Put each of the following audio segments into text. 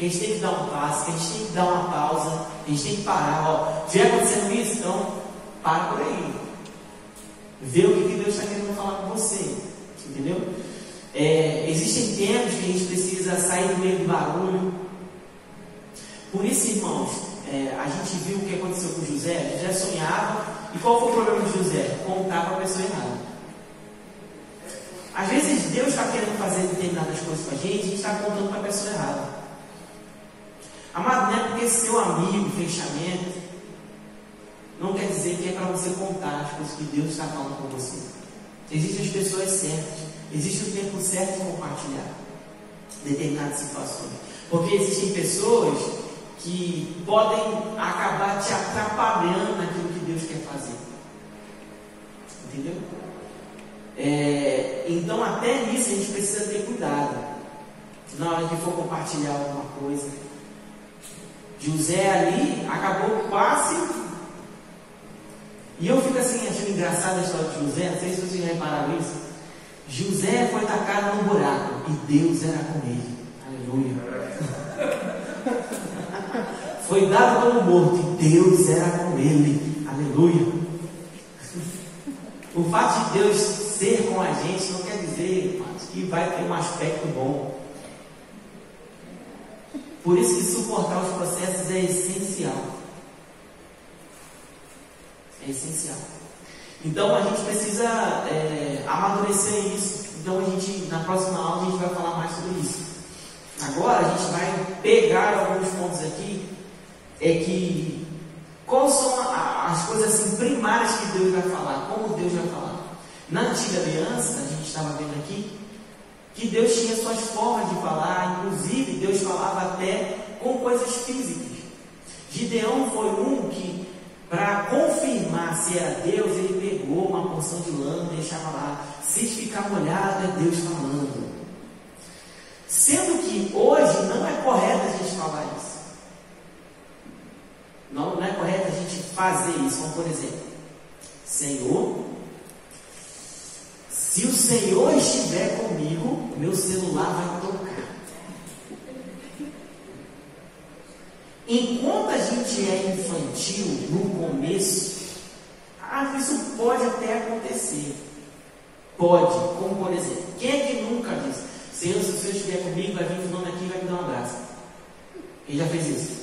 que a gente tem que dar um passo, que a gente tem que dar uma pausa, a gente tem que parar. Ó, já acontecendo isso, então para por aí. Vê o que, Deus está querendo falar com você. Entendeu? É, existem tempos que a gente precisa sair do meio do barulho. Por isso, irmãos, é, a gente viu o que aconteceu com José. José sonhava. E qual foi o problema de José? Contar para a pessoa errada. Às vezes Deus está querendo fazer determinadas coisas com a gente, a gente está contando para a pessoa errada. Amado, não é porque seu amigo, fechamento, não quer dizer que é para você contar as coisas que Deus está falando com você. Existem as pessoas certas, existe o tempo certo de compartilhar determinadas situações. Porque existem pessoas que podem acabar te atrapalhando naquilo que Deus quer fazer. Entendeu? É, então, até nisso a gente precisa ter cuidado. Na hora que for compartilhar alguma coisa. José ali acabou quase. E eu fico assim, achando engraçada a história de José, não sei se vocês repararam isso. José foi tacado no buraco e Deus era com ele. Aleluia. foi dado como morto e Deus era com ele. Aleluia. O fato de Deus ser com a gente não quer dizer que vai ter um aspecto bom. Por isso que suportar os processos é essencial. É essencial. Então a gente precisa é, amadurecer isso. Então a gente, na próxima aula, a gente vai falar mais sobre isso. Agora a gente vai pegar alguns pontos aqui, é que quais são as coisas assim, primárias que Deus vai falar, como Deus vai falar. Na antiga aliança, a gente estava vendo aqui, que Deus tinha suas formas de falar, inclusive Deus falava até com coisas físicas. Gideão foi um que, para confirmar se era Deus, ele pegou uma porção de lã e deixava lá. Se ficar molhado, é Deus falando. Sendo que hoje não é correto a gente falar isso. Não, não é correto a gente fazer isso. Como por exemplo, Senhor, se o Senhor estiver comigo, meu celular vai tocar. Enquanto a gente é infantil no começo, ah, isso pode até acontecer. Pode, como por exemplo, quem é que nunca disse, Senhor, se o Senhor estiver comigo, vai vir fulano aqui e vai me dar um abraço. Quem já fez isso?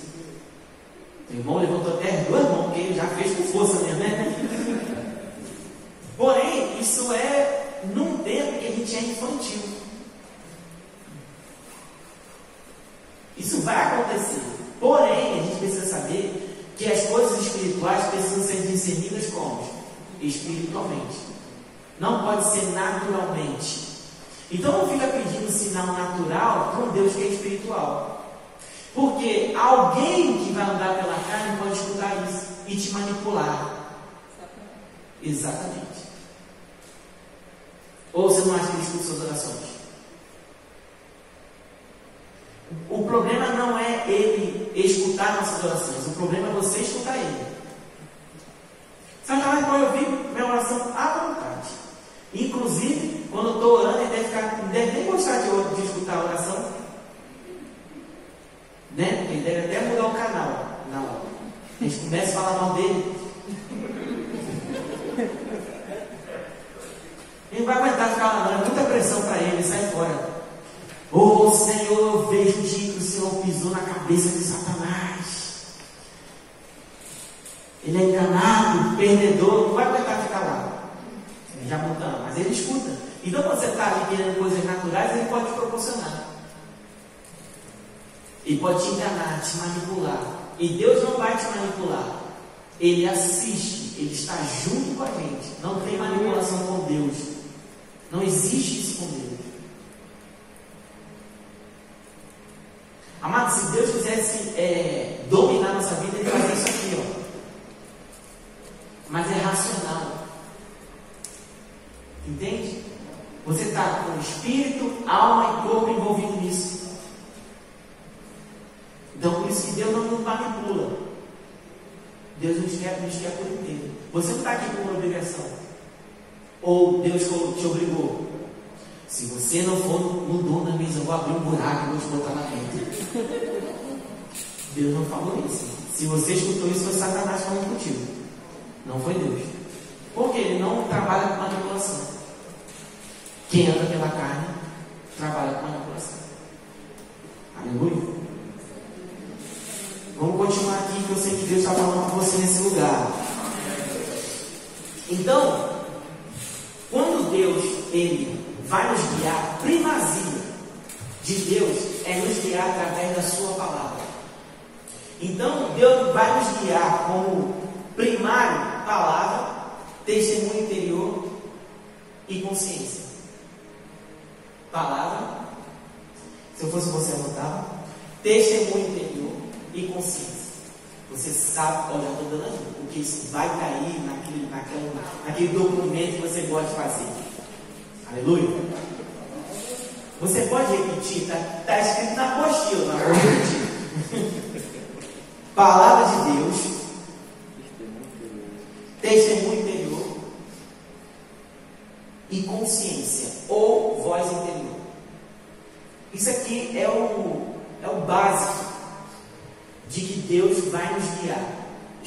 O irmão levantou até duas mãos, porque ele já fez com força mesmo, né? Porém, isso é num tempo que a gente é infantil. Isso vai acontecer. Porém, a gente precisa saber que as coisas espirituais precisam ser discernidas como? Espiritualmente. Não pode ser naturalmente. Então não fica pedindo sinal natural para um Deus que é espiritual. Porque alguém que vai andar pela carne pode escutar isso e te manipular. Exatamente. Ou você não acha que ele escuta suas orações? O problema não é ele escutar nossas orações, o problema é você escutar ele. Satanás pode ouvir minha oração à vontade. Inclusive, quando eu estou orando, ele deve, ficar, deve nem gostar de, de escutar a oração. Né? Ele deve até mudar o canal na hora. A gente começa a falar mal dele. Ele vai aguentar ficar lá, não é muita pressão para ele, sai fora. Oh Senhor, eu vejo o dia que o Senhor pisou na cabeça de Satanás. Ele é enganado, perdedor, não vai aguentar ficar lá. Ele já mudou, mas ele escuta. Então quando você está ali querendo coisas naturais, ele pode te proporcionar. Ele pode te enganar, te manipular. E Deus não vai te manipular. Ele assiste, ele está junto com a gente. Não tem manipulação com Deus. Não existe Deus. Amado, se Deus quisesse é, dominar nossa vida, Ele faria isso aqui, ó. Mas é racional. Entende? Você está com espírito, alma e corpo envolvido nisso. Então, por isso que Deus não nos manipula. Deus nos quer, nos quer por inteiro. Você não está aqui uma obrigação. Ou Deus te obrigou. Se você não for no dono da mesa, eu vou abrir um buraco e vou te botar lá dentro. Deus não falou isso. Se você escutou isso, foi Satanás falando contigo. Não foi Deus. Porque ele não trabalha com manipulação. Quem anda pela carne trabalha com manipulação. Aleluia. Vamos continuar aqui, que eu sei que Deus está falando com você nesse lugar. Então, quando Deus ele vai nos guiar, primazia de Deus é nos guiar através da Sua palavra. Então, Deus vai nos guiar como primário palavra, testemunho interior e consciência. Palavra, se eu fosse você anotava, testemunho interior e consciência. Você sabe, olha, estou dando ajuda, isso vai cair naquele, naquele, naquele documento que você gosta de fazer. Aleluia. Você pode repetir, está tá escrito na apostila, na. Palavra de Deus, testemunho interior e consciência, ou voz interior. Isso aqui é o, é o básico de que Deus vai nos guiar.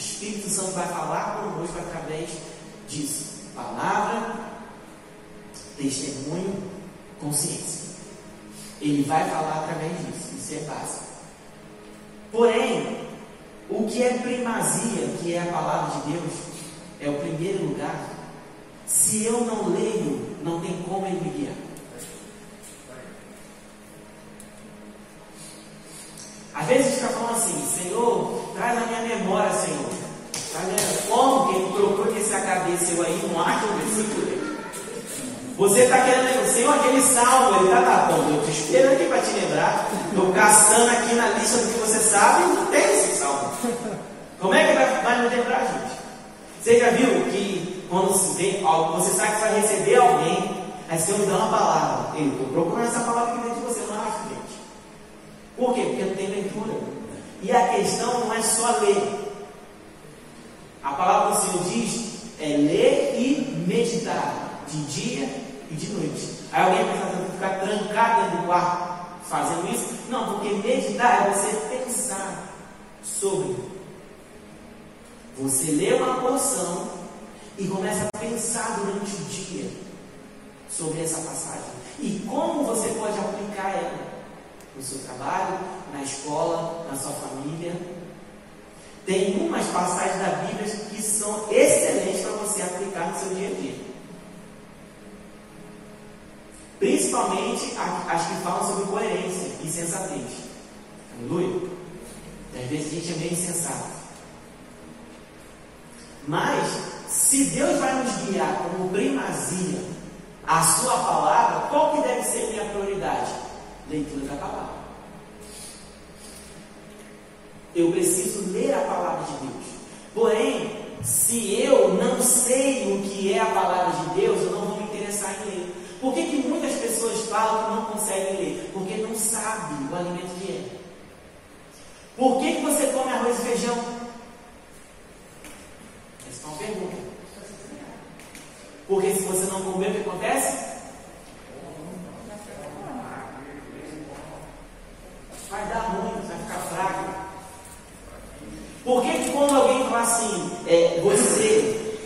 Espírito Santo vai falar conosco através disso. Palavra, testemunho, consciência. Ele vai falar através disso. Isso é básico. Porém, o que é primazia, que é a palavra de Deus, é o primeiro lugar. Se eu não leio, não tem como ele me guiar. Às vezes fica falando assim, Senhor, traz a minha memória, Senhor. Tá Como que ele trocou esse a cabeça eu aí, não acha um versículo? Você está querendo, Senhor, aquele salmo, ele está tá bom, eu te espero aqui para te lembrar. Estou caçando aqui na lista do que você sabe não tem esse salmo. Como é que vai, vai nos lembrar, gente? Você já viu que quando se você sabe que vai receber alguém, aí você me dá uma palavra. Eu estou procurando essa palavra aqui dentro de você, não acho, gente. Por quê? Porque não tem leitura. E a questão não é só ler. A palavra do Senhor diz é ler e meditar de dia e de noite. Aí alguém pensa ficar trancado dentro do quarto fazendo isso? Não, porque meditar é você pensar sobre. Você lê uma porção e começa a pensar durante o dia sobre essa passagem. E como você pode aplicar ela no seu trabalho, na escola, na sua família. Tem umas passagens da Bíblia que são excelentes para você aplicar no seu dia a dia. Principalmente as que falam sobre coerência e sensatez. Aleluia? Às vezes a gente é meio insensato. Mas, se Deus vai nos guiar como primazia a sua palavra, qual que deve ser minha prioridade? Leitura da palavra. Eu preciso ler a palavra de Deus. Porém, se eu não sei o que é a palavra de Deus, eu não vou me interessar em ler. Por que, que muitas pessoas falam que não conseguem ler? Porque não sabem o alimento que é. Por que, que você come arroz e feijão? Essa é uma pergunta. Porque se você não comer, o que acontece? vai dar ruim, vai ficar fraco. Por que, que quando alguém fala assim, é, você,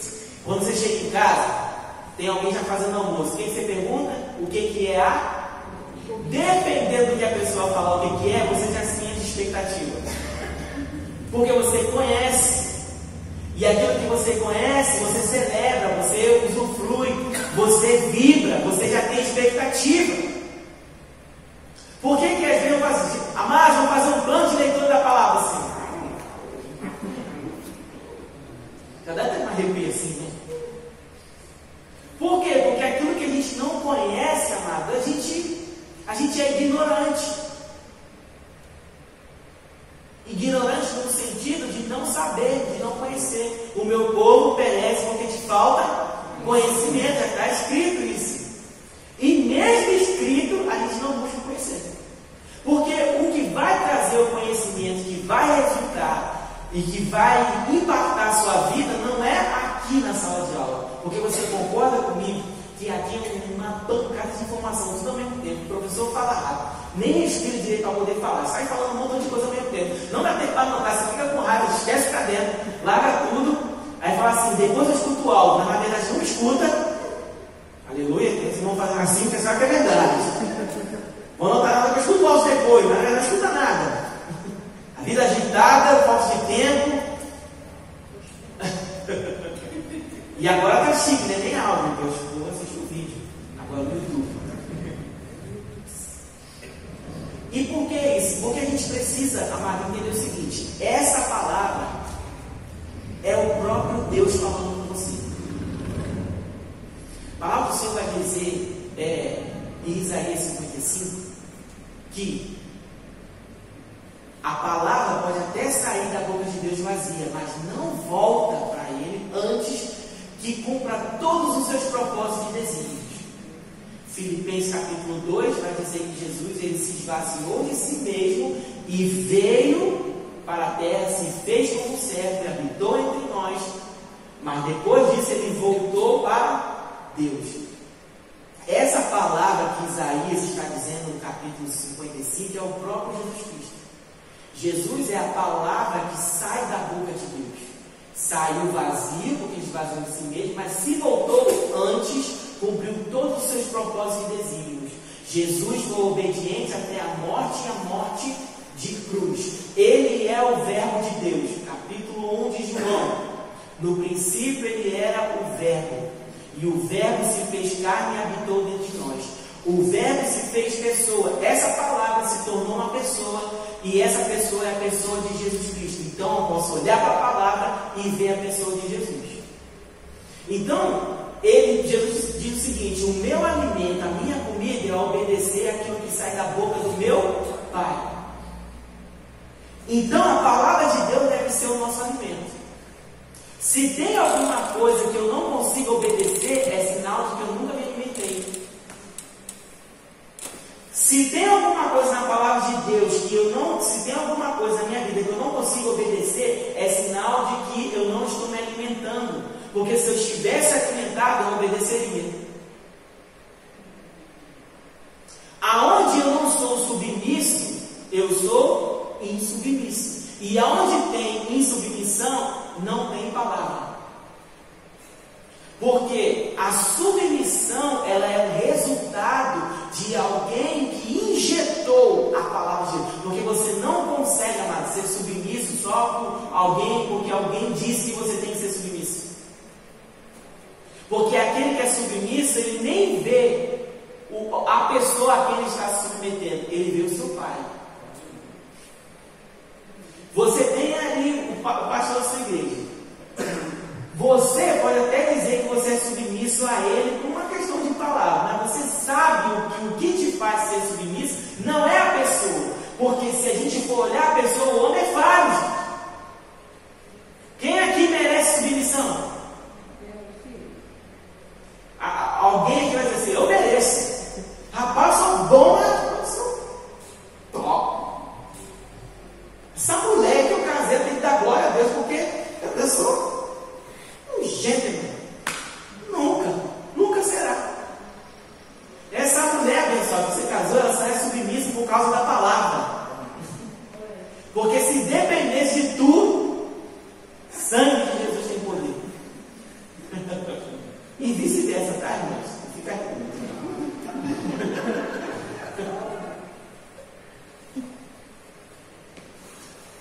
quando você chega em casa, tem alguém já fazendo almoço, o que, que você pergunta? O que, que é a? Dependendo do que a pessoa falar o que, que é, você já sente expectativa. Porque você conhece. E aquilo que você conhece, você celebra, você usufrui, você vibra, você já tem expectativa. Por que, que às vezes eu faço assim? Amados, vamos fazer um plano de leitura da palavra assim. Já deve ter uma arrepio assim, né? Por quê? Porque aquilo que a gente não conhece amado? A gente, a gente é ignorante. Ignorante no sentido de não saber, de não conhecer. O meu povo perece porque te falta conhecimento. Está escrito isso. E mesmo escrito, a gente não busca conhecer. Porque o que vai trazer o conhecimento, que vai resultar e que vai impactar a sua vida, não é aqui na sala de aula. Porque você concorda comigo que aqui é uma pancada de informação tudo ao mesmo tempo. O professor fala rápido. Nem respira direito para poder falar. Sai falando um montão de coisa ao mesmo tempo. Não dá tempo para anotar. Você fica com raiva, esquece para dentro, larga tudo. Aí fala assim, depois eu escuto algo. Na verdade, não escuta. Aleluia. Eles vão fazer assim, pensar que é verdade. Vão anotar nada que eu escuto algo depois. Na verdade, não escuta nada. A vida agitada, falta de tempo. e agora tá chique, né? Nem áudio, eu vou assistir o vídeo. Agora no YouTube. E por que isso? Porque a gente precisa, amado, entender o seguinte: essa palavra é o próprio Deus falando com você. A palavra do Senhor vai dizer é, em Isaías 55 que a palavra pode até sair da boca de Deus vazia, mas não volta para ele antes que cumpra todos os seus propósitos e desígnios. Filipenses capítulo 2 vai dizer que Jesus ele se esvaziou de si mesmo e veio para a terra, se fez como servo e habitou entre nós, mas depois disso ele voltou para Deus. Essa palavra que Isaías está dizendo no capítulo 55 é o próprio Jesus Cristo. Jesus é a palavra que sai da boca de Deus. Saiu vazio, porque esvaziou de si mesmo, mas se voltou antes, cumpriu todos os seus propósitos e desígnios. Jesus foi obediente até a morte e a morte de cruz. Ele é o Verbo de Deus. Capítulo 1 de João. No princípio ele era o Verbo. E o Verbo se fez carne e habitou dentro de nós. O Verbo se fez pessoa. Essa palavra se tornou uma pessoa. E essa pessoa é a pessoa de Jesus Cristo. Então eu posso olhar para a palavra e ver a pessoa de Jesus. Então, ele, Jesus diz o seguinte: O meu alimento, a minha comida é obedecer aquilo que sai da boca do meu Pai. Então a palavra de Deus deve ser o nosso alimento. Se tem alguma coisa que eu não consigo obedecer, é sinal de que eu nunca me Se tem alguma coisa na palavra de Deus que eu não, se tem alguma coisa na minha vida que eu não consigo obedecer, é sinal de que eu não estou me alimentando. Porque se eu estivesse alimentado, eu obedeceria. Aonde eu não sou submisso, eu sou insubmisso. E aonde tem insubmissão, não tem palavra. Porque a submissão ela é o resultado de alguém que injetou a palavra de Deus. Porque você não consegue, amado, ser submisso só por alguém, porque alguém disse que você tem que ser submisso. Porque aquele que é submisso, ele nem vê a pessoa a quem ele está se submetendo, ele vê o seu pai. Você tem ali o pastor da sua igreja. Você pode até dizer que você é submisso a ele por uma questão de palavra, sabe o que, o que te faz ser submisso não é a pessoa. Porque se a gente for olhar a pessoa, o homem é falho. Quem aqui merece submissão? Alguém aqui vai dizer assim, eu mereço. Rapaz, sou bom, né? Sou top. Essa mulher que eu casei tem que dar glória a Deus, porque eu sou um gentleman. Nunca, nunca será. Essa mulher, abençoada, que você casou, ela só é submissa por causa da palavra. Porque se dependesse de tu, sangue de Jesus tem poder. e vice-versa, tá, irmãos? Fica aqui.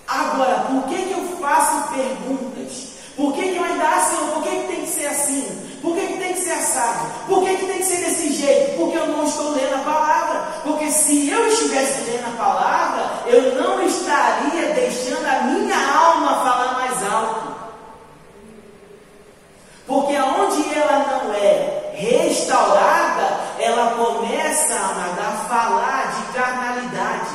Agora, por que, que eu faço perguntas? Por que, que eu ainda assim? Por que, que tem que ser assim? Por que, que tem que ser assado? Por que, que tem que ser desse jeito? Porque eu não estou lendo a palavra. Porque se eu estivesse lendo a palavra, eu não estaria deixando a minha alma falar mais alto. Porque aonde ela não é restaurada, ela começa começa, amada, a falar de carnalidade.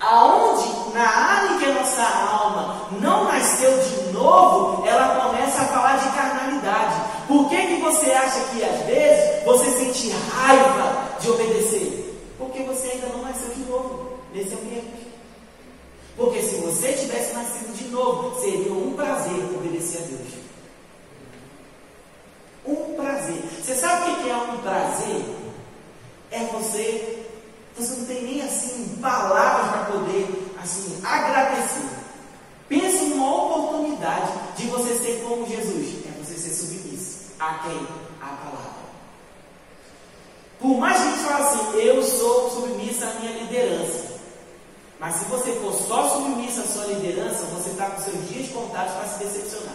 Aonde, na área que a nossa alma não nasceu de novo, ela começa a falar de carnalidade. Por que, que você acha que às vezes você sente raiva de obedecer? Porque você ainda não nasceu de novo nesse ambiente. Porque se você tivesse nascido de novo, seria um prazer obedecer a Deus. Um prazer. Você sabe o que é um prazer? É você, você não tem nem assim palavras para poder assim agradecer. Pense numa oportunidade de você ser como Jesus. É você ser submisso. A quem? A palavra. Por mais que a gente fale assim, eu sou submissa à minha liderança. Mas se você for só submissa à sua liderança, você está com seus dias contados para se decepcionar.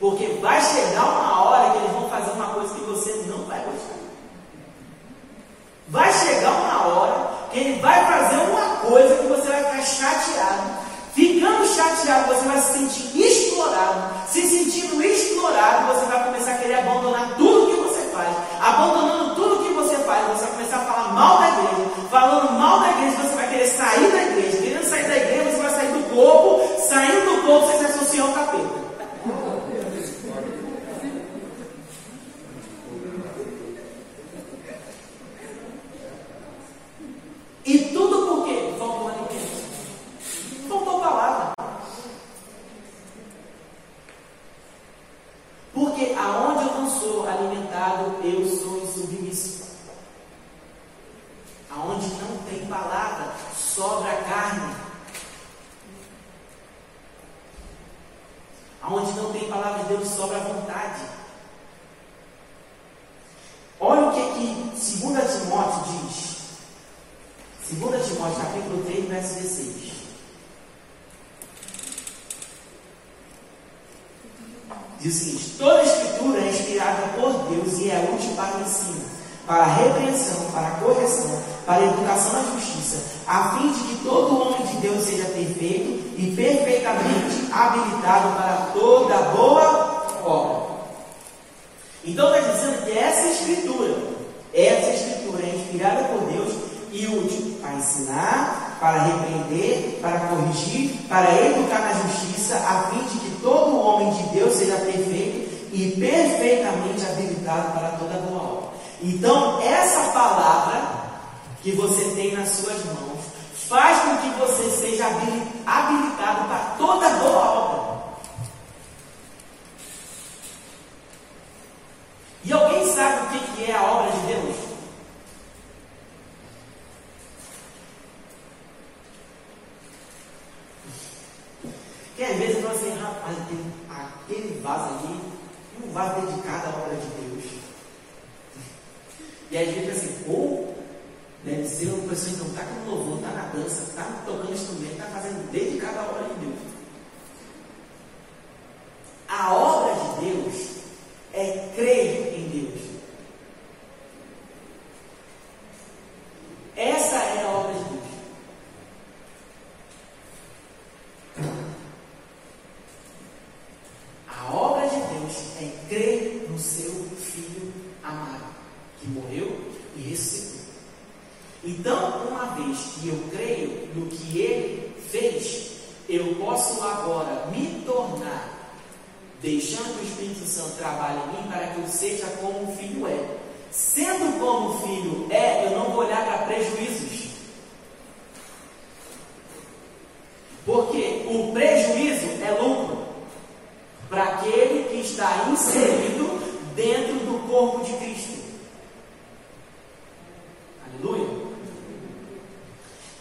Porque vai chegar uma hora que eles vão fazer uma coisa que você não vai gostar. Vai chegar uma hora que ele vai fazer uma coisa que você vai ficar chateado. Ficando chateado, você vai se sentir explorado. Se sentindo explorado, você vai começar a querer abandonar tudo que você faz. Abandonando tudo que você faz, você vai começar a falar mal da igreja. Falando mal da igreja, você vai querer sair da igreja. Querendo sair da igreja, você vai sair do corpo. Saindo do corpo, você se associa ao capeta. E tudo por quê? Faltou alimento. Faltou palavra. Porque aonde eu não sou alimentado, eu sou insubmisso. Aonde não tem palavra, sobra carne. Aonde não tem palavra de Deus, sobra vontade. Olha o que, que 2 Timóteo diz. 2 Timóteo capítulo 3, verso 16. Diz o seguinte: toda escritura é inspirada por Deus e é útil para o ensino, para a repreensão, para a correção, para a educação na justiça, a fim de que todo homem de Deus seja perfeito e perfeitamente habilitado para toda boa obra. Então está dizendo que essa escritura, essa escritura é inspirada por Deus e útil para ensinar, para repreender, para corrigir, para educar na justiça, a fim de que homem de Deus seja perfeito e perfeitamente habilitado para toda boa obra. Então, essa palavra que você tem nas suas mãos faz com que você seja habilitado para toda boa obra. E alguém sabe o que é a obra de Deus? Que às vezes eu assim, rapaz, tem aquele vaso ali, vaso dedicado à obra de Deus. E a gente assim, pô, deve ser uma pessoa que não está com louvor, está na dança, está tocando instrumento, está fazendo dedicado à obra de Deus. A obra de Deus é crer em Deus. Essa é a obra de Deus. A obra de Deus é crer no seu Filho amado, que morreu e ressuscitou. Então, uma vez que eu creio no que ele fez, eu posso agora me tornar, deixando o Espírito Santo trabalhe em mim para que eu seja como o filho é. Sendo como o filho é, eu não vou olhar para prejuízos. Porque o prejuízo é lucro para aquele que está inserido dentro do corpo de Cristo. Aleluia.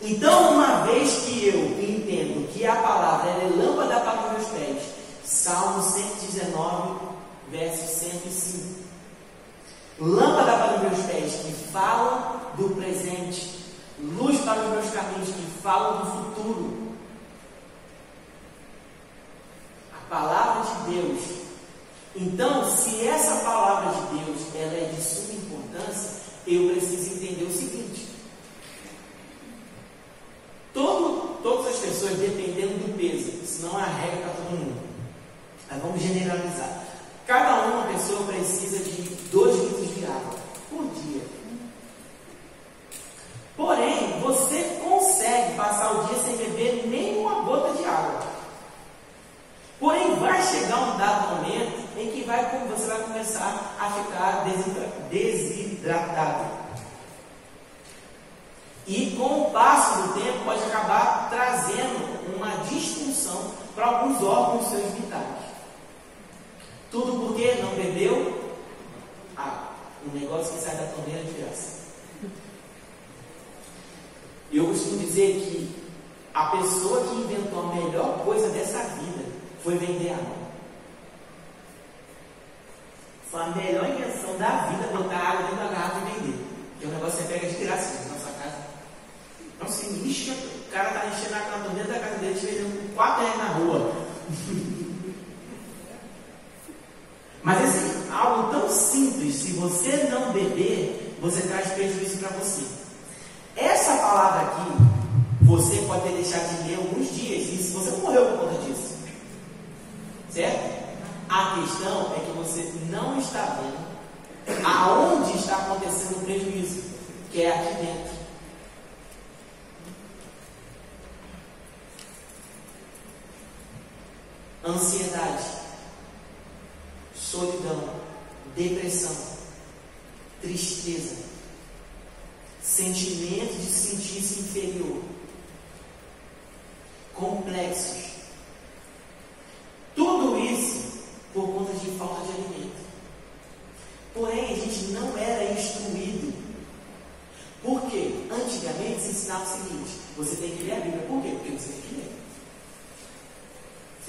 Então, uma vez que eu entendo que a palavra é lâmpada para os meus pés, Salmo 119, verso 105. Lâmpada para os meus pés, que falam do presente, luz para os meus caminhos, que falam do futuro. A palavra de Deus. Então, se essa palavra de Deus ela é de suma importância, eu preciso entender o seguinte: Todo, todas as pessoas dependendo do peso, senão é a regra para todo mundo. Mas vamos generalizar. Cada uma pessoa precisa de 2 litros de água por dia. Porém, você consegue passar o dia sem beber nenhuma gota de água. Porém, vai chegar um dado momento em que vai, você vai começar a ficar desidratado. E com o passo do tempo pode acabar trazendo uma disfunção para alguns órgãos seus vitais. Tudo porque não bebeu ah, um negócio que sai da torneira de graça. Eu costumo dizer que a pessoa que inventou a melhor coisa dessa vida foi vender água. Foi a melhor invenção da vida botar água dentro da garrafa e vender. Que é um negócio você pega de graça. Enche, o cara está enchendo a canta dentro da casa dele, vendendo 4 reais na rua. Mas assim, algo tão simples, se você não beber, você traz prejuízo para você. Essa palavra aqui, você pode ter deixado de ler alguns dias, e se você morreu por conta disso. Certo? A questão é que você não está vendo aonde está acontecendo o prejuízo, que é aqui dentro. Ansiedade, solidão, depressão, tristeza, sentimento de sentir-se inferior, complexos. Tudo isso por conta de falta de alimento. Porém, a gente não era instruído. Por quê? Antigamente se ensinava o seguinte: você tem que ler a Bíblia. Por quê? Porque você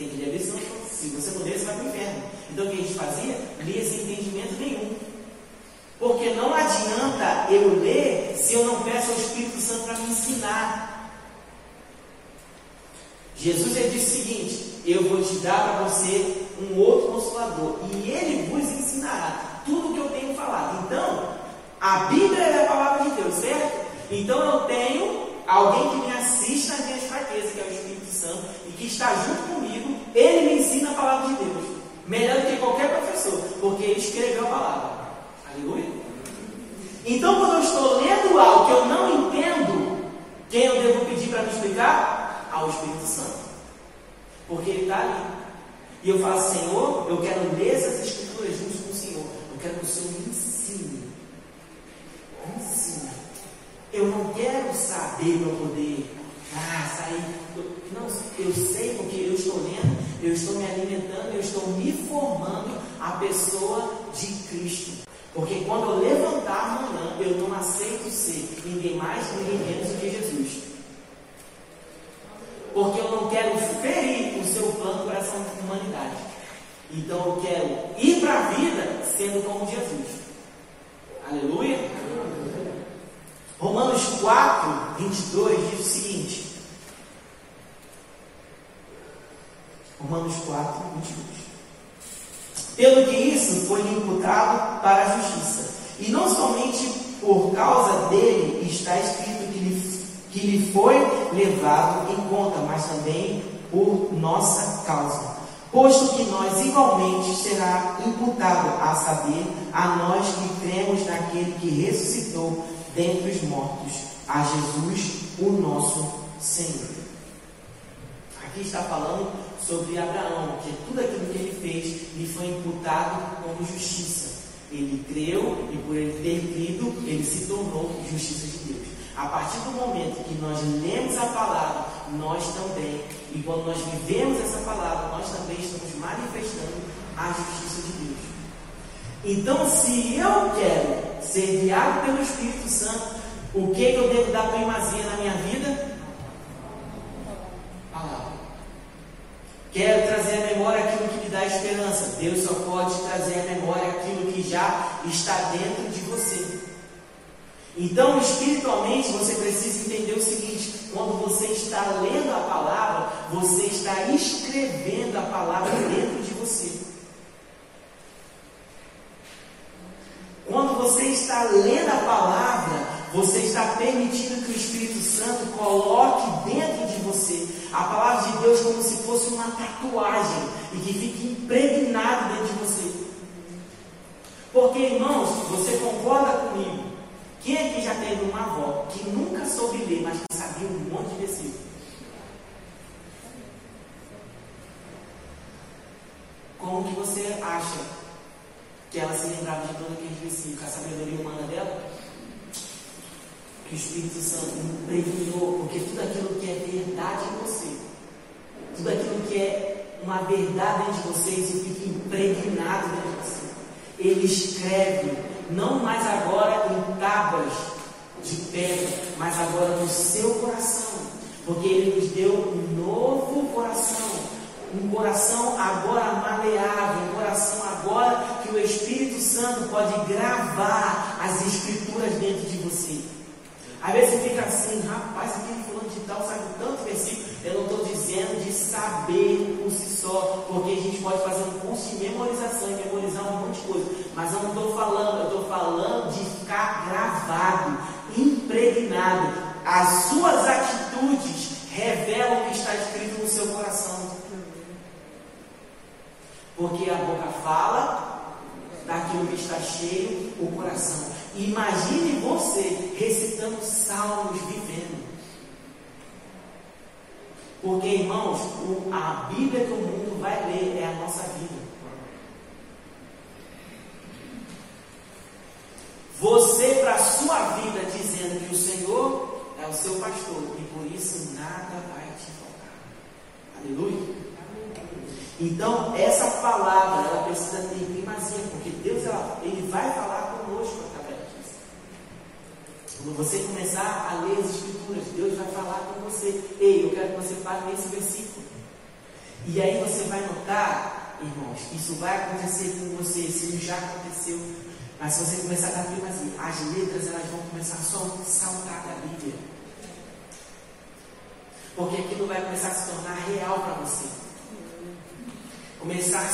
tem que ler. A se você não ler, você vai para o inferno. Então o que a gente fazia? Lia sem entendimento nenhum. Porque não adianta eu ler se eu não peço ao Espírito Santo para me ensinar. Jesus ele disse o seguinte: Eu vou te dar para você um outro consolador, e ele vos ensinará tudo o que eu tenho falado. Então, a Bíblia é a palavra de Deus, certo? Então eu tenho alguém que me assiste nas minhas fraquezas, que é o Espírito Santo, e que está junto comigo, ele me ensina a palavra de Deus. Melhor do que qualquer professor, porque ele escreveu a palavra. Aleluia? Então, quando eu estou lendo algo que eu não entendo, quem eu devo pedir para me explicar? Ao Espírito Santo. Porque ele está ali. E eu falo, Senhor, eu quero ler essas escrituras juntos com o Senhor. Eu quero que o Senhor me ensine. Me ensine. Eu não quero saber para poder ah, sair. Não, eu sei porque eu estou lendo, eu estou me alimentando, eu estou me formando a pessoa de Cristo. Porque quando eu levantar amanhã, eu não aceito ser ninguém mais, ninguém menos do que Jesus porque eu não quero ferir o seu plano para essa humanidade. Então eu quero ir para a vida sendo como Jesus. Aleluia. Romanos 4, 22 diz o seguinte. Romanos 4, 22. Pelo que isso foi imputado para a justiça. E não somente por causa dele está escrito que lhe que lhe foi levado em conta, mas também por nossa causa. Posto que nós igualmente será imputado a saber, a nós que cremos naquele que ressuscitou dentre os mortos, a Jesus, o nosso Senhor. Aqui está falando sobre Abraão, que tudo aquilo que ele fez lhe foi imputado como justiça. Ele creu e por ele ter crido, ele se tornou justiça de Deus. A partir do momento que nós lemos a palavra, nós também, e quando nós vivemos essa palavra, nós também estamos manifestando a justiça de Deus. Então, se eu quero ser guiado pelo Espírito Santo, o que, que eu devo dar primazia na minha vida? Palavra. Quero trazer à memória aquilo que me dá esperança. Deus só pode trazer à memória aquilo que já está dentro de você. Então, espiritualmente, você precisa entender o seguinte: quando você está lendo a palavra, você está escrevendo a palavra dentro de você. Quando você está lendo a palavra, você está permitindo que o Espírito Santo coloque dentro de você a palavra de Deus como se fosse uma tatuagem e que fique impregnado dentro de você. Porque, irmãos, você concorda comigo? Quem aqui já teve uma avó que nunca soube ler, mas que sabia um monte de versículos? Como que você acha que ela se lembrava de todo aquele versículo, a sabedoria humana dela, que o Espírito Santo impregnou, porque tudo aquilo que é verdade em você, tudo aquilo que é uma verdade dentro de você, isso fica impregnado dentro de você. Ele escreve, não mais agora em tábuas de pedra, mas agora no seu coração, porque ele nos deu um novo coração um coração agora maleável, um coração agora que o Espírito Santo pode gravar as escrituras dentro de você. Às vezes você fica assim, rapaz, aquele fulano de tal sabe tanto versículo. Eu não estou dizendo de saber por si só, porque a gente pode fazer um curso de memorização e memorizar um monte de coisa. Mas eu não estou falando, eu estou falando de ficar gravado, impregnado. As suas atitudes revelam o que está escrito no seu coração. Porque a boca fala daquilo que está cheio o coração. Imagine você recitando salmos vivendo. Porque, irmãos, a Bíblia que o mundo vai ler é a nossa vida. Você, para a sua vida, dizendo que o Senhor é o seu pastor e por isso nada vai te faltar. Aleluia. Então, essa palavra, ela precisa ter primazia, porque Deus, ela, Ele vai falar conosco. Quando você começar a ler as Escrituras, Deus vai falar com você. Ei, eu quero que você pare nesse versículo. E aí você vai notar, irmãos, isso vai acontecer com você, se já aconteceu. Mas se você começar a dar primazia, as letras elas vão começar a só saltar da Bíblia. Porque aquilo vai começar a se tornar real para você começar a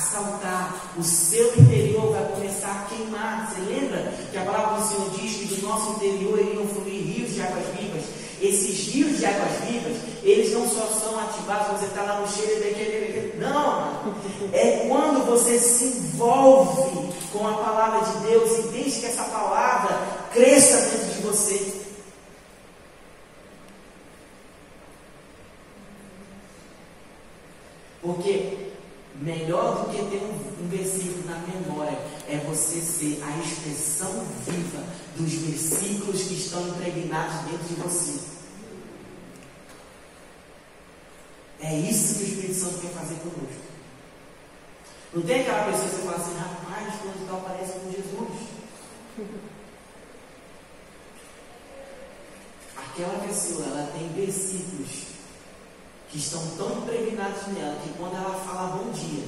saltar, o seu interior vai começar a queimar. Você lembra que a palavra do Senhor diz que do nosso interior iriam fluir rios de águas vivas? Esses rios de águas vivas, eles não só são ativados quando você está lá no cheiro daquele. Não, é quando você se envolve com a palavra de Deus e deixa que essa palavra cresça dentro de você. Porque melhor do que ter um, um, versículo na memória é você ser a expressão viva dos versículos que estão impregnados dentro de você. É isso que o Espírito Santo quer fazer conosco. Não tem aquela pessoa que fala assim, rapaz, quando tal parece com Jesus. Aquela pessoa, ela tem versículos que estão tão impregnados nela que quando ela fala bom dia,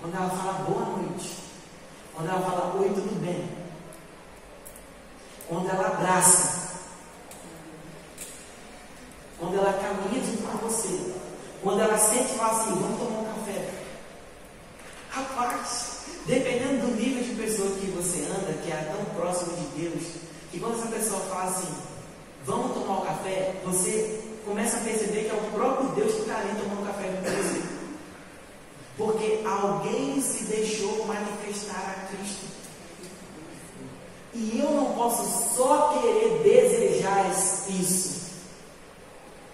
quando ela fala boa noite, quando ela fala oi, tudo bem, quando ela abraça, quando ela caminha junto com você, quando ela sente e fala assim, vamos tomar um café. Rapaz, dependendo do nível de pessoa que você anda, que é tão próximo de Deus, que quando essa pessoa fala assim, vamos tomar um café, você começa a perceber que é o próprio Deus que está ali tomando café com você. Porque alguém se deixou manifestar a Cristo. E eu não posso só querer desejar isso.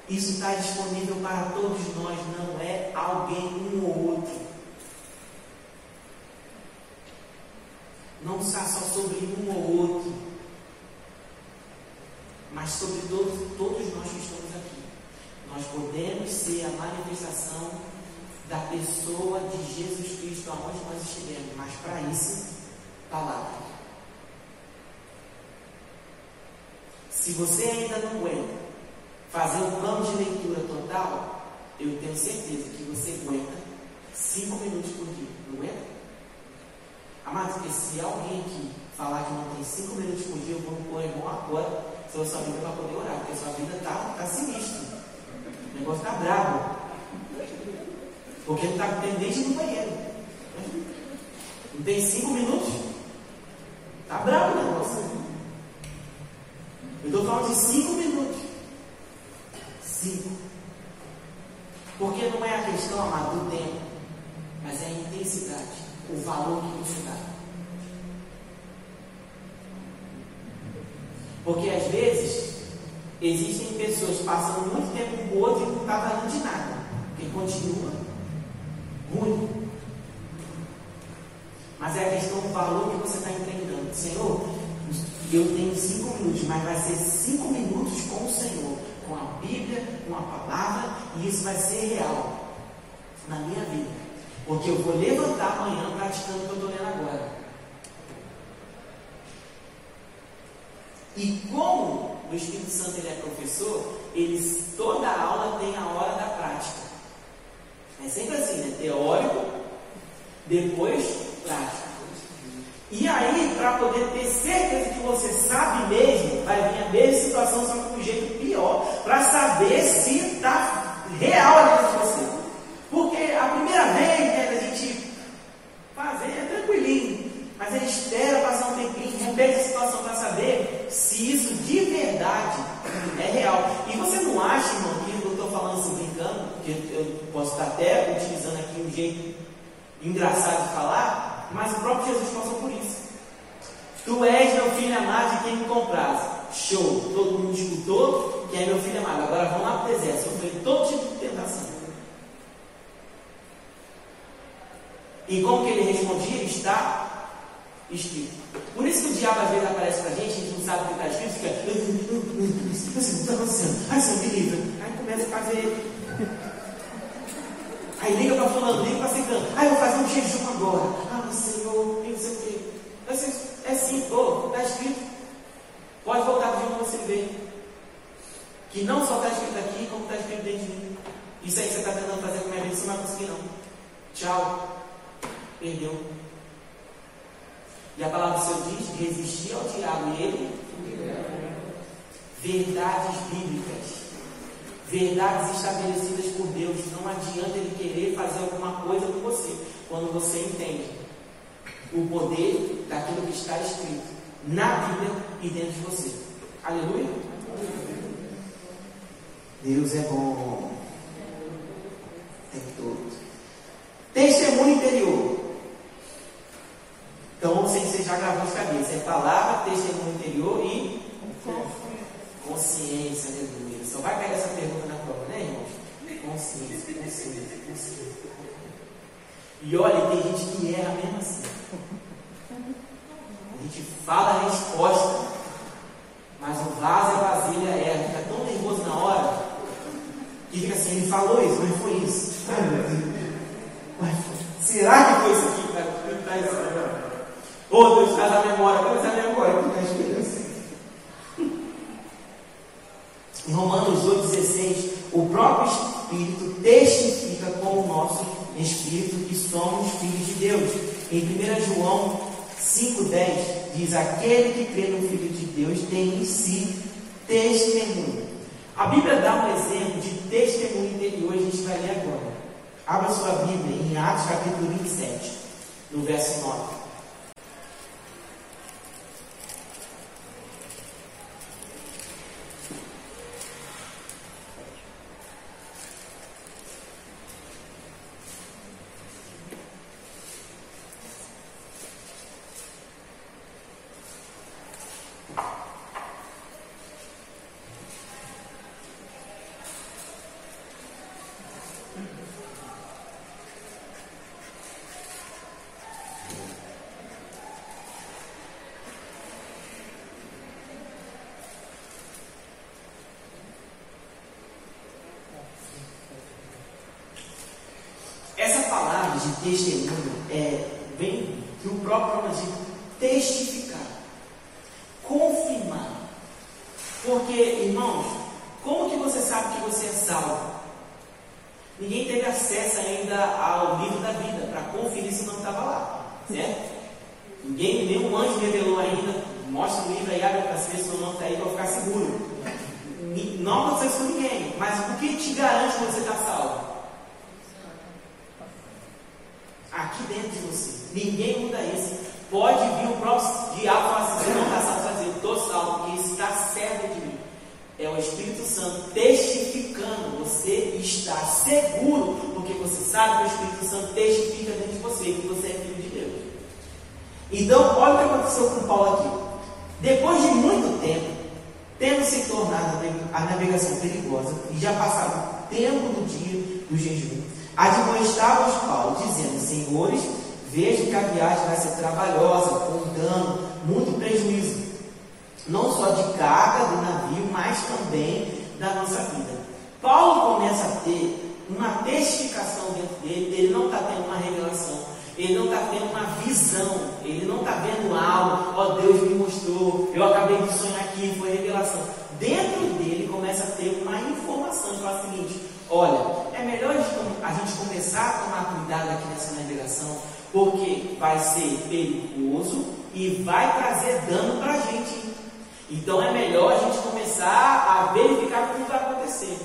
Isso está disponível para todos nós, não é alguém, um ou outro. Não está só sobre um ou outro mas sobre todos, todos nós que estamos aqui. Nós podemos ser a manifestação da pessoa de Jesus Cristo aonde nós estivermos, mas para isso, palavra. Se você ainda não aguenta fazer um plano de leitura total, eu tenho certeza que você aguenta cinco minutos por dia, não aguenta? Amados, porque se alguém aqui falar que não tem cinco minutos por dia, eu vou pôr irmão agora sua, vida para poder orar, porque sua vida está tá sinistra. O negócio está bravo. Porque não está pendente no banheiro. Não tem cinco minutos. Está bravo o negócio. Eu estou falando de cinco minutos. Cinco. Porque não é a questão, amado, do tempo, mas é a intensidade, o valor que você dá. Porque às vezes existem pessoas passando muito tempo com o outro e não está valendo de nada. Porque continua ruim. o valor que você está empreendendo. Senhor, eu tenho cinco minutos, mas vai ser cinco minutos com o Senhor, com a Bíblia, com a palavra, e isso vai ser real na minha vida. Porque eu vou levantar amanhã praticando o que eu estou lendo agora. E como o Espírito Santo ele é professor, ele, toda aula tem a hora da prática. É sempre assim, né? Teórico, depois prático. E aí, para poder ter certeza que você sabe mesmo, vai vir a mesma situação, só que de um jeito pior, para saber se está real ali de você. Porque a primeira vez né, a gente fazer é tranquilinho, mas ele espera passar um tempinho, repete a situação para saber isso de verdade é real. E você não acha, irmão, que eu estou falando assim brincando, porque eu posso estar até utilizando aqui um jeito engraçado de falar, mas o próprio Jesus passou por isso. Tu és meu filho amado de quem me compras. Show! Todo mundo escutou que é meu filho amado. Agora vamos lá para o deserto. Sofrer todo tipo de tentação. E como que ele respondia? Está escrito. Por isso que o diabo às vezes aparece para a gente, a gente não sabe o que está escrito, fica. O que está acontecendo? Ai, me livra. Aí começa a fazer. Aí liga para fulano, liga para ciclano. Aí eu vou fazer um jejum agora. Ah, Senhor, não sei o quê. É sim, oh, está escrito. Pode voltar para onde você veio. Que não só está escrito aqui, como está escrito dentro de mim. Isso aí que você está tentando fazer com a minha vida, você não vai conseguir não. Tchau. Perdeu. E a palavra do Senhor diz: resistir ao diabo e ele. Verdades bíblicas. Verdades estabelecidas por Deus. Não adianta ele querer fazer alguma coisa com você. Quando você entende o poder daquilo que está escrito na Bíblia e dentro de você. Aleluia? Deus é bom. Tempo todo. Testemunho interior. Então, você já gravou de cabeça. É palavra, testemunho interior e consciência, aleluia. Só vai cair essa pergunta na prova, né, irmãos? Consciência, consciência, consciência. E olha, tem gente que erra mesmo assim. A gente fala a resposta, mas o vaso e a vasilha erra. Fica tão nervoso na hora que fica assim: ele falou isso, mas foi isso. Será que foi isso aqui que está escrito? Faz a memória, faz a memória, que escrito assim. Em Romanos 8,16, o próprio Espírito testifica com o nosso Espírito que somos filhos de Deus. Em 1 João 5,10 diz: Aquele que crê no Filho de Deus tem em si testemunho. A Bíblia dá um exemplo de testemunho interior, a gente vai ler agora. Abra sua Bíblia em Atos capítulo 27, no verso 9. testemunho é, vem do próprio nome de testificar, confirmar. Porque, irmãos, como que você sabe que você é salvo? Ninguém teve acesso ainda ao livro da vida para conferir se o nome estava lá, certo? Ninguém, nenhum anjo revelou ainda, mostra o livro aí, abre para saber se o nome está aí para ficar seguro. Não aconteceu isso com ninguém, mas o que te garante que você está salvo? aqui dentro de você. Ninguém muda isso. Pode vir o próprio diabo falar assim: você não está salvo, eu estou salvo, porque está certo de mim. É o Espírito Santo testificando, você está seguro, porque você sabe que o Espírito Santo testifica dentro de você, que você é. Então, olha o que aconteceu com Paulo aqui. Depois de muito tempo, tendo se tornado a navegação perigosa, e já passado o tempo do dia do jejum, admoestava-os Paulo, dizendo: Senhores, vejo que a viagem vai ser trabalhosa, com dano, muito prejuízo, não só de carga do navio, mas também da nossa vida. Paulo começa a ter uma testificação dentro dele, ele não está tendo uma revelação, ele não está tendo uma visão, ele não está vendo algo, ó Deus me mostrou, eu acabei de sonhar aqui, foi revelação. Dentro dele começa a ter uma informação que fala o seguinte: olha, é melhor a gente começar a tomar cuidado aqui nessa navegação, porque vai ser perigoso e vai trazer dano para a gente. Então é melhor a gente começar a verificar o que vai acontecer.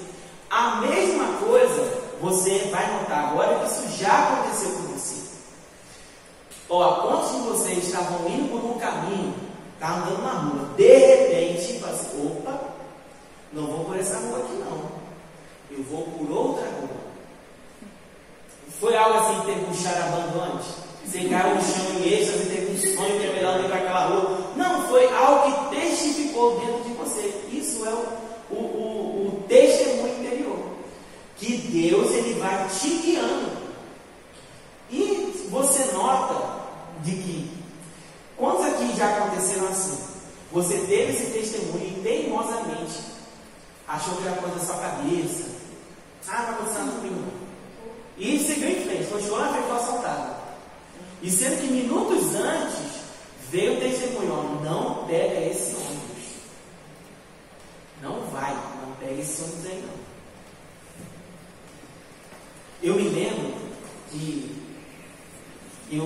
A mesma coisa você vai notar agora que isso já aconteceu com você. Ó, quantos de vocês estavam indo por um caminho, tá andando na rua, de repente, fala assim, opa, não vou por essa rua aqui não. Eu vou por outra rua. Foi algo assim que teve um charabando antes? Você caiu no chão em êxtase e teve um sonho que é melhor ir para aquela rua. Não, foi algo que testificou dentro de você. Isso é o, o, o, o testemunho interior. Que Deus ele vai te guiando. E você nota de que, quantos aqui já aconteceram assim? Você teve esse testemunho e teimosamente achou que era coisa da sua cabeça. Ah, vai acontecer nada comigo. E seguiu em frente, continuou na frente do assaltado. E sendo que minutos antes veio o testemunho, não pega esse ônibus. Não vai, não pega esse ônibus aí não. Eu me lembro que eu,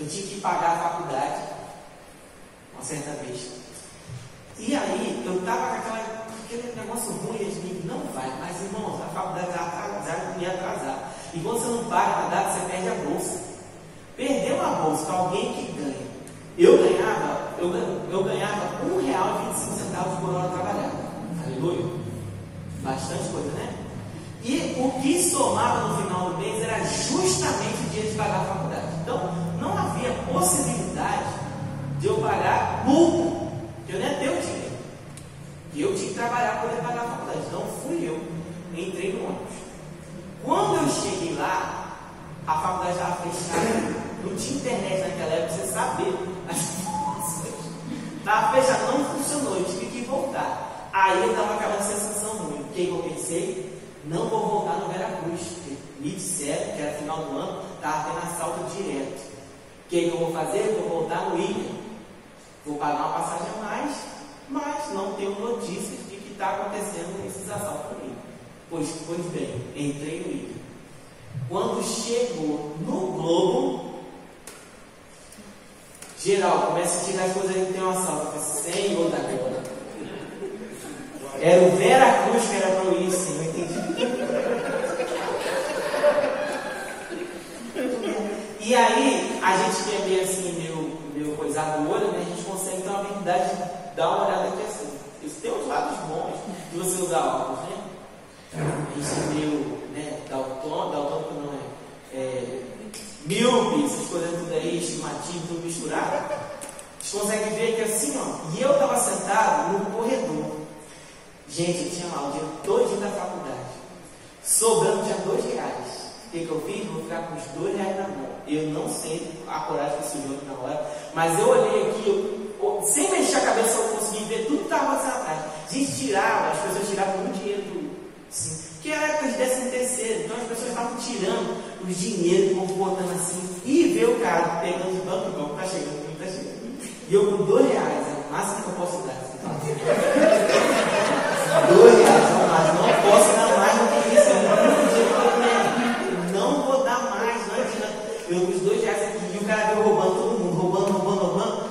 eu tinha que pagar a faculdade uma certa vez. E aí eu estava com aquele negócio ruim de mim, não vai, mas irmão, a faculdade está atrasada, me atrasar. E quando você não paga a data, você perde a bolsa. Perdeu a bolsa para alguém que ganha. Eu ganhava, eu, eu ganhava um real e 25 centavos por hora trabalhada. Aleluia. Bastante coisa, né? E o que somava no final do mês era justamente o dia de pagar a faculdade. Então, não havia possibilidade de eu pagar multa, eu nem ia ter o dinheiro. E eu tinha que trabalhar para poder pagar a faculdade. Então, fui eu, entrei no ônibus. Quando eu cheguei lá, a faculdade estava fechada. Não tinha internet naquela época, você saber as informações. Estava fechada, não funcionou, eu tive que voltar. Aí eu estava aquela sensação ruim. O que eu pensei? Não vou voltar no Veracruz. Me disseram que era final do ano, estava tendo assalto direto. O que, eu vou fazer? Vou voltar no Ilha. Vou pagar uma passagem a mais, mas não tenho notícias de que está acontecendo esses assaltos comigo. Pois, pois bem, entrei no Ilha. Quando chegou no Globo, geral, começa a tirar as coisas que tem um assalto. Eu falei, Senhor. Era o Vera Cruz que era para eu ir, sim, não entendi. E aí, a gente meio assim, meio, meio coisado no olho, né? A gente consegue ter uma de dar uma olhada aqui assim. Isso tem uns lados bons de você usar óculos, né? A gente é meio, né, daltônico, daltônico não é, é míope, essas coisas tudo aí, estigmatismo, tudo misturado. A gente consegue ver que assim, ó, e eu estava sentado no corredor. Gente, eu tinha lá o dia todo da faculdade. Sobrando tinha dois reais. O que, que eu fiz? Vou ficar com os dois reais na mão. Eu não sei a coragem que surgiu na hora, mas eu olhei aqui, eu, sem mexer a cabeça, eu consegui ver tudo que estava passando atrás. A gente tirava, as pessoas tiravam muito dinheiro do. Assim, que era época de décimo terceiro, então as pessoas estavam tirando o povo botando assim, e ver o cara pegando de banco em banco, tá chegando, tá chegando. E eu com dois reais, é o máximo que eu posso dar. Dois reais ou mais. Não posso dar mais do que isso. É muito dinheiro que eu tenho. Não vou dar mais, não adianta. Eu com os dois reais aqui e o cara veio roubando todo mundo, roubando, roubando, roubando.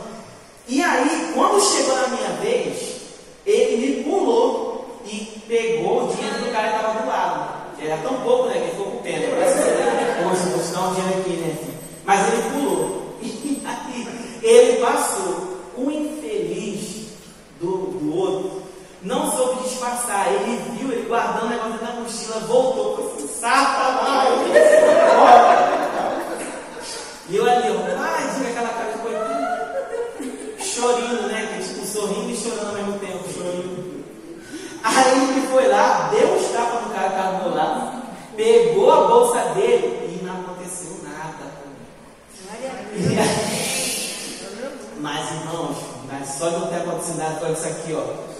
E aí, quando chegou na minha vez, ele me pulou e pegou o dinheiro do cara que estava do lado. Era tão pouco, né? Que ele ficou com pena. Parece que poxa, vou te dar um dinheiro aqui, né? Mas ele pulou. E aí, ele passou. O infeliz do, do outro não soube disfarçar. Ele viu, ele guardando o negócio na mochila, voltou, foi assim, satanás! E eu ali, ah, diga aquela cara de coitado, chorando, né? Que é tipo sorrindo e chorando ao mesmo tempo, chorando. Aí ele foi lá, deu um tapa no cara que estava do meu lado, pegou a bolsa dele e não aconteceu nada comigo. Mas, irmãos, mas só de não ter acontecido nada com isso aqui, ó.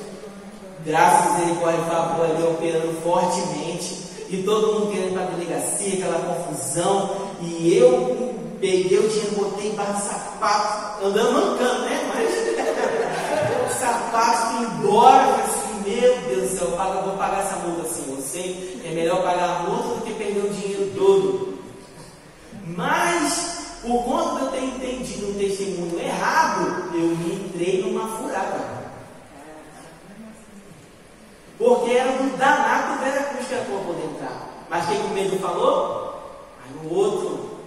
Graças a ele, pode favor ali operando fortemente. E todo mundo querendo para a delegacia, aquela confusão. E eu peguei o dinheiro, botei embaixo do sapato, andando mancando, né? Mas o sapato embora, assim, meu Deus do céu, eu vou pagar essa multa assim. Eu sei, é melhor pagar a multa do que perder o dinheiro todo. Mas, por conta de eu ter entendido um testemunho errado, eu me entrei numa furada. Porque era um danado do Veracruz que para poder entrar. Mas quem o medo falou? Aí o outro.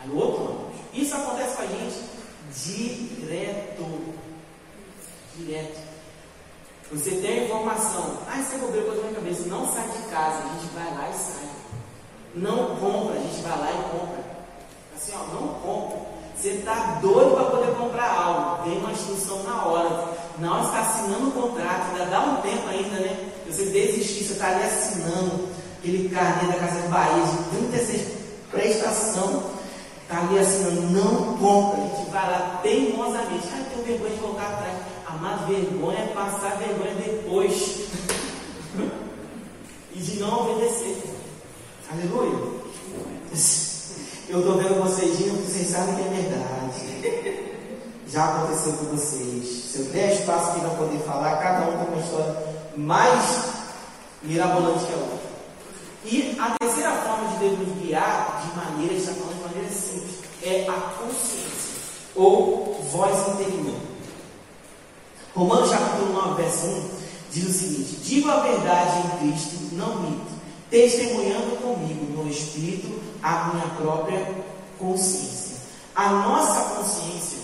Aí o outro, Isso acontece com a gente direto. Direto. Você tem a informação. Ah, isso é bobeira coisa na minha cabeça. Não sai de casa. A gente vai lá e sai. Não compra. A gente vai lá e compra. Assim, ó, não compra. Você está doido para poder comprar algo. Vem uma instrução na hora. Na hora você está assinando o contrato, ainda dá um tempo ainda, né? Você desistir, você está ali assinando aquele carnê da Casa de Bahia de 36 prestação. Está ali assinando, não compra. A gente vai lá teimosamente. Ah, tenho vergonha de colocar atrás. Amar vergonha é passar vergonha depois. e de não obedecer. Aleluia. Eu estou vendo vocês porque vocês sabem que é verdade. Já aconteceu com vocês. Se eu der espaço aqui para poder falar, cada um tem uma história mais mirabolante que a outra. E a terceira forma de Deus nos guiar, de maneira, está falando de maneira simples, é a consciência, ou voz interior. Romanos capítulo 9, verso 1, diz o seguinte: Digo a verdade em Cristo, não minto, testemunhando comigo no Espírito a minha própria consciência. A nossa consciência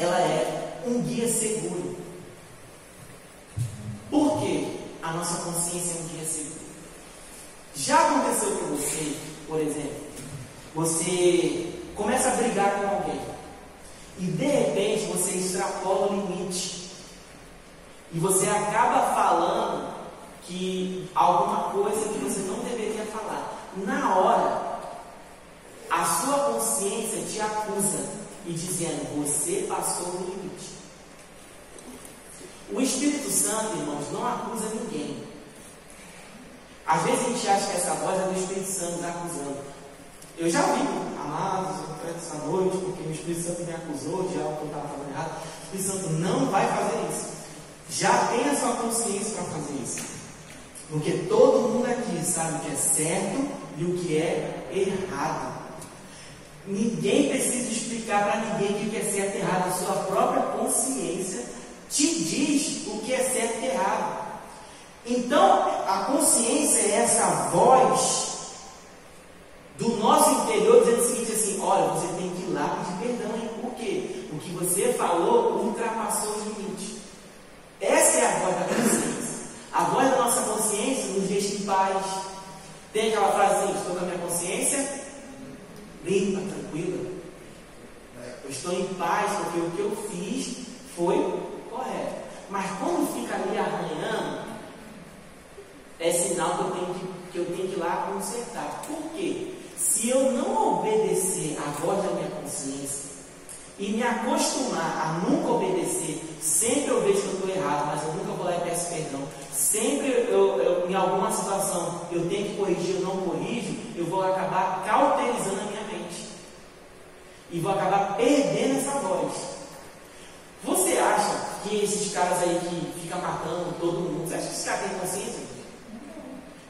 ela é um guia seguro. Por quê? A nossa consciência é um guia seguro. Já aconteceu com você, por exemplo, você começa a brigar com alguém e de repente você extrapola o limite e você acaba falando que alguma coisa que você não deveria falar. Na hora, a sua consciência te acusa e dizendo: Você passou do limite. O Espírito Santo, irmãos, não acusa ninguém. Às vezes a gente acha que essa voz é do Espírito Santo está acusando. Eu já vi, amados, essa noite, porque o Espírito Santo me acusou de algo que eu estava fazendo errado. O Espírito Santo não vai fazer isso. Já tem a sua consciência para fazer isso. Porque todo mundo aqui sabe o que é certo e o que é errado. Ninguém precisa explicar para ninguém o que é certo e errado. A sua própria consciência te diz o que é certo e errado. Então, a consciência é essa voz do nosso interior dizendo o seguinte assim, olha, você tem que ir lá pedir perdão, hein? Por quê? O que você falou ultrapassou os limites. Essa é a voz da consciência. A voz da nossa consciência nos deixa em paz. Tem aquela frase assim, estou com a minha consciência limpa, tranquila. Eu estou em paz porque o que eu fiz foi correto. Mas quando fica ali arranhando, é sinal que eu tenho que, que, eu tenho que ir lá consertar. Por quê? Se eu não obedecer à voz da minha consciência e me acostumar a nunca obedecer, sempre eu vejo que eu estou errado, mas eu nunca vou lá e peço perdão. Sempre eu, eu, em alguma situação eu tenho que corrigir, eu não corrijo, eu vou acabar cauterizando a e vou acabar perdendo essa voz. Você acha que esses caras aí que ficam matando todo mundo, você acha que esses caras têm consciência?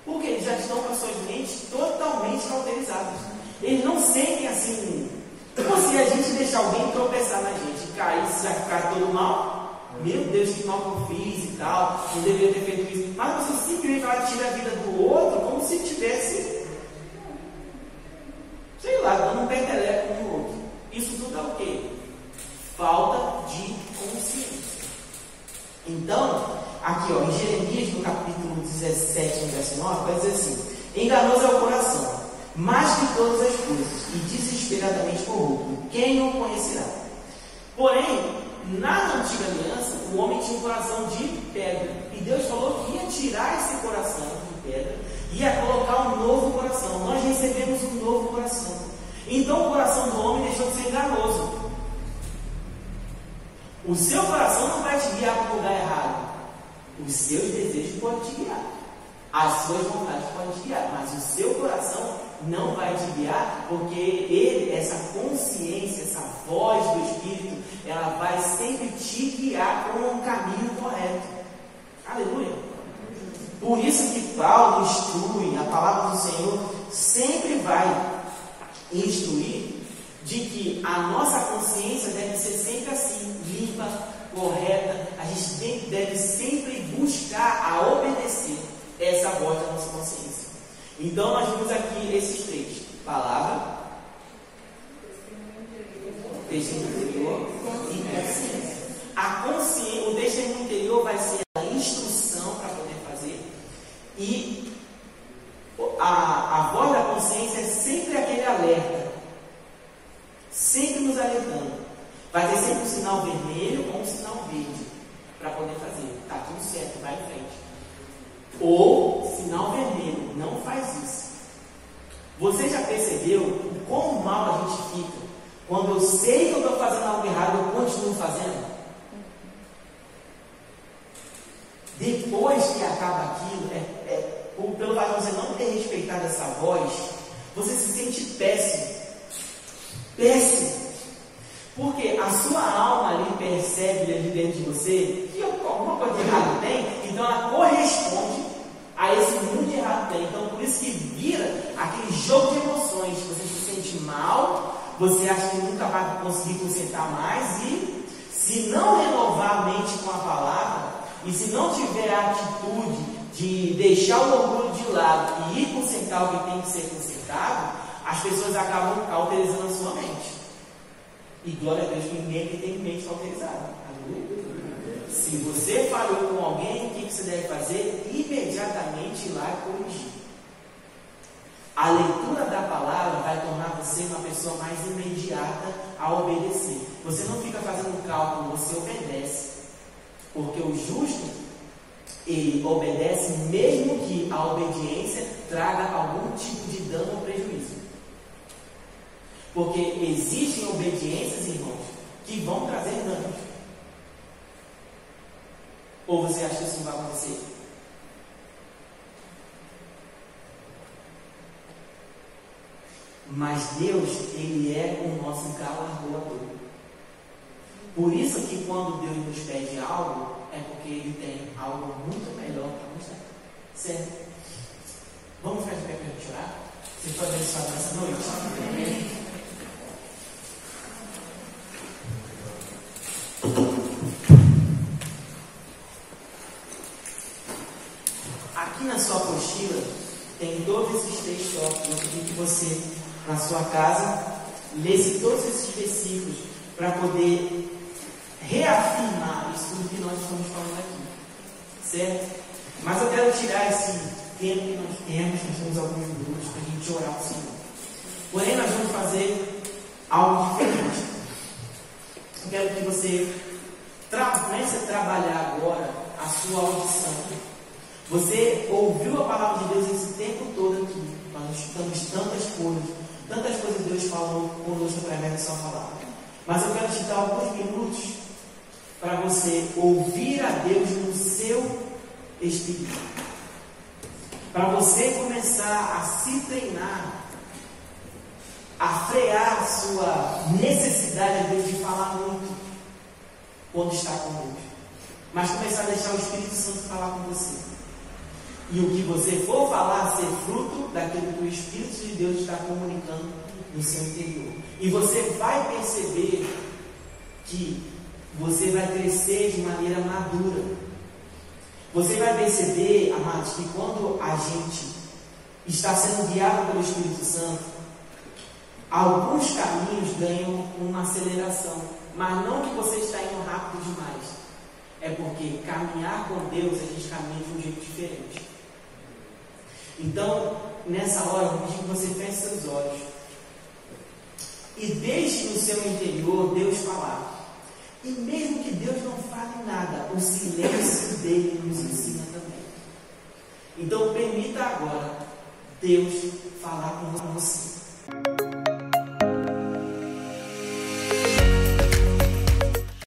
Porque eles já estão com as suas mentes totalmente cauterizadas. Eles não sentem assim. Como se a gente deixar alguém tropeçar na gente, cair, se vai ficar todo mal. Meu Deus, que mal que eu fiz e tal, não deveria ter feito isso. Mas você simplesmente vai tirar a vida do outro como se tivesse, sei lá, dando um peteleco no outro. Isso tudo é o quê? Falta de consciência. Então, aqui ó, em Jeremias, no capítulo 17, verso 9, vai dizer assim: Enganoso é o coração, mais que todas as coisas, e desesperadamente corrupto. Quem o conhecerá? Porém, na antiga aliança, o homem tinha um coração de pedra. E Deus falou que ia tirar esse coração de pedra e ia colocar um novo coração. Nós recebemos um novo coração. Então o coração do homem deixou de ser enganoso O seu coração não vai te guiar para o lugar errado. Os seus desejos podem te guiar. As suas vontades podem te guiar. Mas o seu coração não vai te guiar, porque ele, essa consciência, essa voz do Espírito, ela vai sempre te guiar para um caminho correto. Aleluia. Por isso que Paulo instrui, a palavra do Senhor sempre vai instruir de que a nossa consciência deve ser sempre assim, limpa, correta. A gente deve sempre buscar a obedecer essa voz da nossa consciência. Então nós vimos aqui esses três: palavra, testemunho interior e consciência. A consciência, o testemunho interior vai ser a instrução para poder fazer e a, a voz da consciência é sempre aquele alerta, sempre nos alertando. Vai ter sempre um sinal vermelho ou um sinal verde para poder fazer. Está tudo certo, vai em frente. Ou sinal vermelho, não faz isso. Você já percebeu o quão mal a gente fica quando eu sei que eu estou fazendo algo errado, eu continuo fazendo? Depois que acaba aquilo, é, é, pelo fato de você não ter respeitado essa voz, você se sente péssimo. Péssimo. Porque a sua alma ali percebe ali dentro de você que alguma coisa de errado tem, então ela corresponde a esse mundo de errado tem. Então por isso que vira aquele jogo de emoções. Você se sente mal, você acha que nunca vai conseguir consertar mais e se não renovar a mente com a palavra e se não tiver a atitude de deixar o orgulho de lado e ir consertar o que tem que ser consertado, as pessoas acabam cauterizando a sua mente. E glória a Deus que ninguém aqui tem mente cauterizada. Se você falou com alguém, o que você deve fazer? Imediatamente ir lá corrigir. A leitura da palavra vai tornar você uma pessoa mais imediata a obedecer. Você não fica fazendo cálculo, você obedece. Porque o justo, ele obedece mesmo que a obediência traga algum tipo de dano ou prejuízo. Porque existem obediências, irmãos, que vão trazer danos. Ou você acha que isso não vai acontecer? Mas Deus, Ele é o nosso galardoador. Por isso que quando Deus nos pede algo, é porque Ele tem algo muito melhor para nos dar. Certo? Vamos ficar de pé para a gente orar? Você foi abençoado nessa noite? Amém. Aqui na sua apostila tem todos esses três tópicos. Eu que você, na sua casa, lesse todos esses versículos para poder reafirmar isso tudo que nós estamos falando aqui. Certo? Mas eu quero tirar esse tempo que nós temos, nós temos alguns minutos para a gente orar ao Senhor. Porém, nós vamos fazer algo diferente. Eu quero que você comece a trabalhar agora a sua audição. Você ouviu a palavra de Deus esse tempo todo aqui. Nós estudamos tantas coisas, tantas coisas Deus falou conosco através da sua palavra. Mas eu quero te dar alguns minutos para você ouvir a Deus no seu espírito. Para você começar a se treinar, a frear a sua necessidade Deus de falar muito quando está com Deus. Mas começar a deixar o Espírito Santo falar com você. E o que você for falar ser fruto daquilo que o Espírito de Deus está comunicando no seu interior. E você vai perceber que você vai crescer de maneira madura. Você vai perceber, amados, que quando a gente está sendo guiado pelo Espírito Santo, alguns caminhos ganham uma aceleração, mas não que você está indo rápido demais. É porque caminhar com Deus a gente caminha de um jeito diferente. Então, nessa hora, eu pedi que você feche seus olhos e deixe no seu interior Deus falar. E mesmo que Deus não fale nada, o silêncio dele nos ensina também. Então permita agora Deus falar com você.